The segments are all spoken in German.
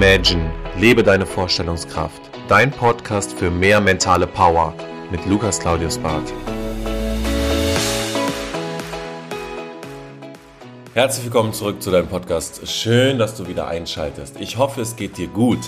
Imagine, lebe deine Vorstellungskraft. Dein Podcast für mehr mentale Power mit Lukas Claudius Barth. Herzlich willkommen zurück zu deinem Podcast. Schön, dass du wieder einschaltest. Ich hoffe, es geht dir gut.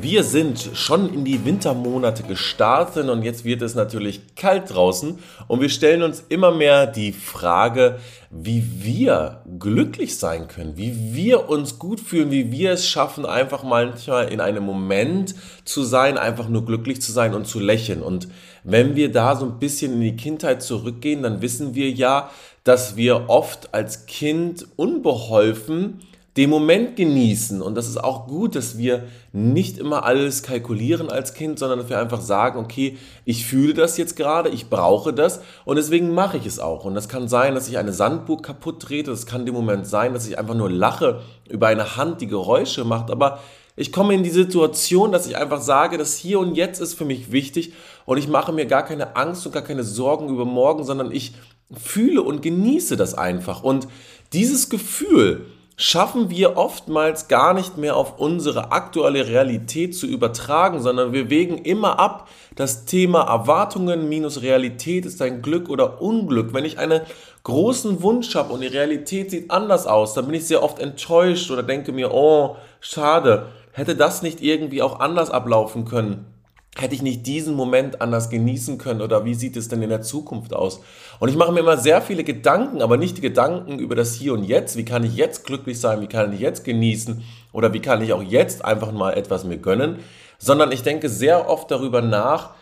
Wir sind schon in die Wintermonate gestartet und jetzt wird es natürlich kalt draußen und wir stellen uns immer mehr die Frage, wie wir glücklich sein können, wie wir uns gut fühlen, wie wir es schaffen, einfach manchmal in einem Moment zu sein, einfach nur glücklich zu sein und zu lächeln. Und wenn wir da so ein bisschen in die Kindheit zurückgehen, dann wissen wir ja, dass wir oft als Kind unbeholfen den Moment genießen. Und das ist auch gut, dass wir nicht immer alles kalkulieren als Kind, sondern dass wir einfach sagen, okay, ich fühle das jetzt gerade, ich brauche das und deswegen mache ich es auch. Und das kann sein, dass ich eine Sandburg kaputt trete, das kann dem Moment sein, dass ich einfach nur lache über eine Hand, die Geräusche macht, aber ich komme in die Situation, dass ich einfach sage, das hier und jetzt ist für mich wichtig und ich mache mir gar keine Angst und gar keine Sorgen über morgen, sondern ich fühle und genieße das einfach. Und dieses Gefühl, schaffen wir oftmals gar nicht mehr auf unsere aktuelle Realität zu übertragen, sondern wir wägen immer ab. Das Thema Erwartungen minus Realität ist ein Glück oder Unglück. Wenn ich einen großen Wunsch habe und die Realität sieht anders aus, dann bin ich sehr oft enttäuscht oder denke mir, oh, schade, hätte das nicht irgendwie auch anders ablaufen können? Hätte ich nicht diesen Moment anders genießen können oder wie sieht es denn in der Zukunft aus? Und ich mache mir immer sehr viele Gedanken, aber nicht die Gedanken über das Hier und Jetzt. Wie kann ich jetzt glücklich sein? Wie kann ich jetzt genießen? Oder wie kann ich auch jetzt einfach mal etwas mir gönnen? Sondern ich denke sehr oft darüber nach,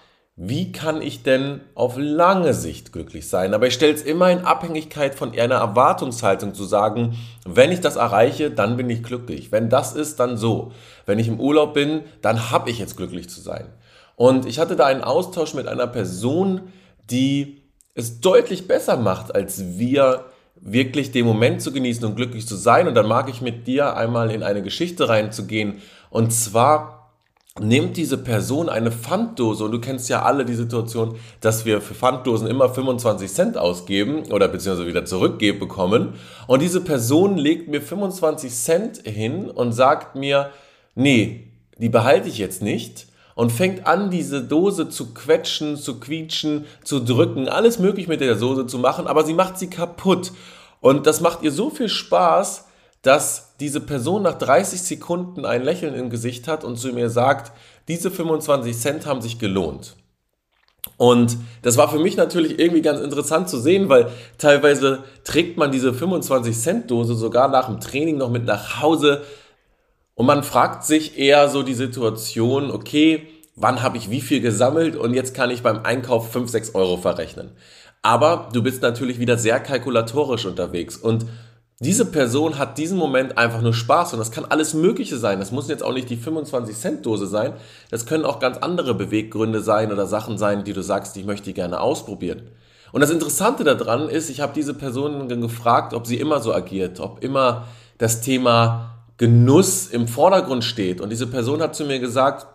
wie kann ich denn auf lange Sicht glücklich sein? Aber ich stelle es immer in Abhängigkeit von einer Erwartungshaltung zu sagen, wenn ich das erreiche, dann bin ich glücklich. Wenn das ist, dann so. Wenn ich im Urlaub bin, dann habe ich jetzt glücklich zu sein. Und ich hatte da einen Austausch mit einer Person, die es deutlich besser macht, als wir wirklich den Moment zu genießen und glücklich zu sein. Und dann mag ich mit dir einmal in eine Geschichte reinzugehen. Und zwar nimmt diese Person eine Pfanddose und du kennst ja alle die Situation, dass wir für Pfanddosen immer 25 Cent ausgeben oder beziehungsweise wieder zurückgeben bekommen. Und diese Person legt mir 25 Cent hin und sagt mir, nee, die behalte ich jetzt nicht, und fängt an, diese Dose zu quetschen, zu quietschen, zu drücken, alles möglich mit der Dose zu machen, aber sie macht sie kaputt. Und das macht ihr so viel Spaß, dass diese Person nach 30 Sekunden ein Lächeln im Gesicht hat und zu mir sagt, diese 25 Cent haben sich gelohnt. Und das war für mich natürlich irgendwie ganz interessant zu sehen, weil teilweise trägt man diese 25 Cent Dose sogar nach dem Training noch mit nach Hause, und man fragt sich eher so die Situation, okay, wann habe ich wie viel gesammelt und jetzt kann ich beim Einkauf 5, 6 Euro verrechnen. Aber du bist natürlich wieder sehr kalkulatorisch unterwegs und diese Person hat diesen Moment einfach nur Spaß und das kann alles Mögliche sein. Das muss jetzt auch nicht die 25 Cent Dose sein. Das können auch ganz andere Beweggründe sein oder Sachen sein, die du sagst, ich möchte die gerne ausprobieren. Und das Interessante daran ist, ich habe diese Person gefragt, ob sie immer so agiert, ob immer das Thema Genuss im Vordergrund steht. Und diese Person hat zu mir gesagt,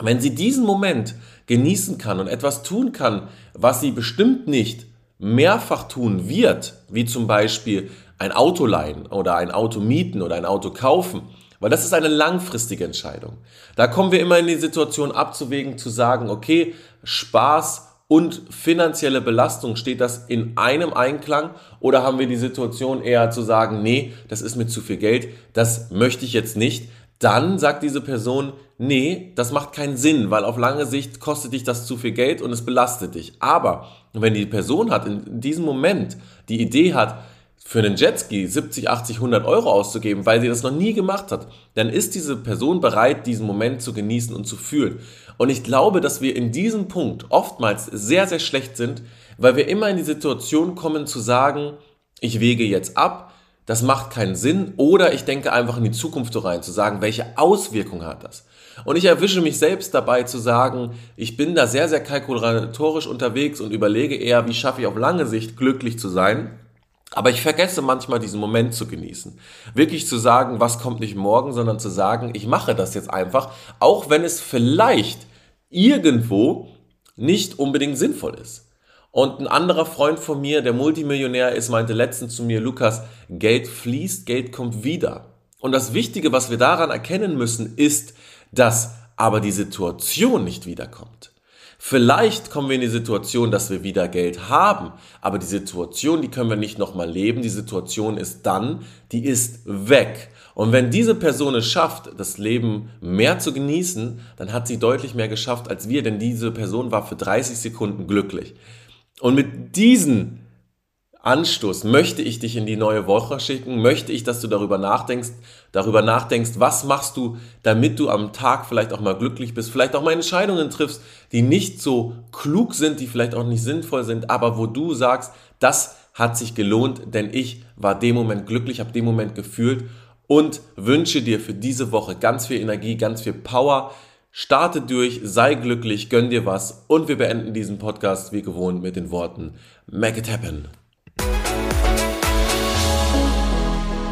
wenn sie diesen Moment genießen kann und etwas tun kann, was sie bestimmt nicht mehrfach tun wird, wie zum Beispiel ein Auto leihen oder ein Auto mieten oder ein Auto kaufen, weil das ist eine langfristige Entscheidung. Da kommen wir immer in die Situation abzuwägen, zu sagen, okay, Spaß und finanzielle Belastung, steht das in einem Einklang oder haben wir die Situation eher zu sagen, nee, das ist mir zu viel Geld, das möchte ich jetzt nicht, dann sagt diese Person, nee, das macht keinen Sinn, weil auf lange Sicht kostet dich das zu viel Geld und es belastet dich. Aber wenn die Person hat in diesem Moment die Idee hat, für einen Jetski 70, 80, 100 Euro auszugeben, weil sie das noch nie gemacht hat, dann ist diese Person bereit, diesen Moment zu genießen und zu fühlen. Und ich glaube, dass wir in diesem Punkt oftmals sehr, sehr schlecht sind, weil wir immer in die Situation kommen zu sagen, ich wege jetzt ab, das macht keinen Sinn, oder ich denke einfach in die Zukunft rein, zu sagen, welche Auswirkungen hat das? Und ich erwische mich selbst dabei zu sagen, ich bin da sehr, sehr kalkulatorisch unterwegs und überlege eher, wie schaffe ich auf lange Sicht glücklich zu sein aber ich vergesse manchmal diesen Moment zu genießen. Wirklich zu sagen, was kommt nicht morgen, sondern zu sagen, ich mache das jetzt einfach, auch wenn es vielleicht irgendwo nicht unbedingt sinnvoll ist. Und ein anderer Freund von mir, der Multimillionär ist, meinte letztens zu mir, Lukas, Geld fließt, Geld kommt wieder. Und das Wichtige, was wir daran erkennen müssen, ist, dass aber die Situation nicht wiederkommt. Vielleicht kommen wir in die Situation, dass wir wieder Geld haben, aber die Situation, die können wir nicht nochmal leben. Die Situation ist dann, die ist weg. Und wenn diese Person es schafft, das Leben mehr zu genießen, dann hat sie deutlich mehr geschafft als wir, denn diese Person war für 30 Sekunden glücklich. Und mit diesen Anstoß möchte ich dich in die neue Woche schicken, möchte ich, dass du darüber nachdenkst, darüber nachdenkst, was machst du, damit du am Tag vielleicht auch mal glücklich bist, vielleicht auch mal Entscheidungen triffst, die nicht so klug sind, die vielleicht auch nicht sinnvoll sind, aber wo du sagst, das hat sich gelohnt, denn ich war dem Moment glücklich, habe dem Moment gefühlt und wünsche dir für diese Woche ganz viel Energie, ganz viel Power. Starte durch, sei glücklich, gönn dir was und wir beenden diesen Podcast wie gewohnt mit den Worten Make it happen.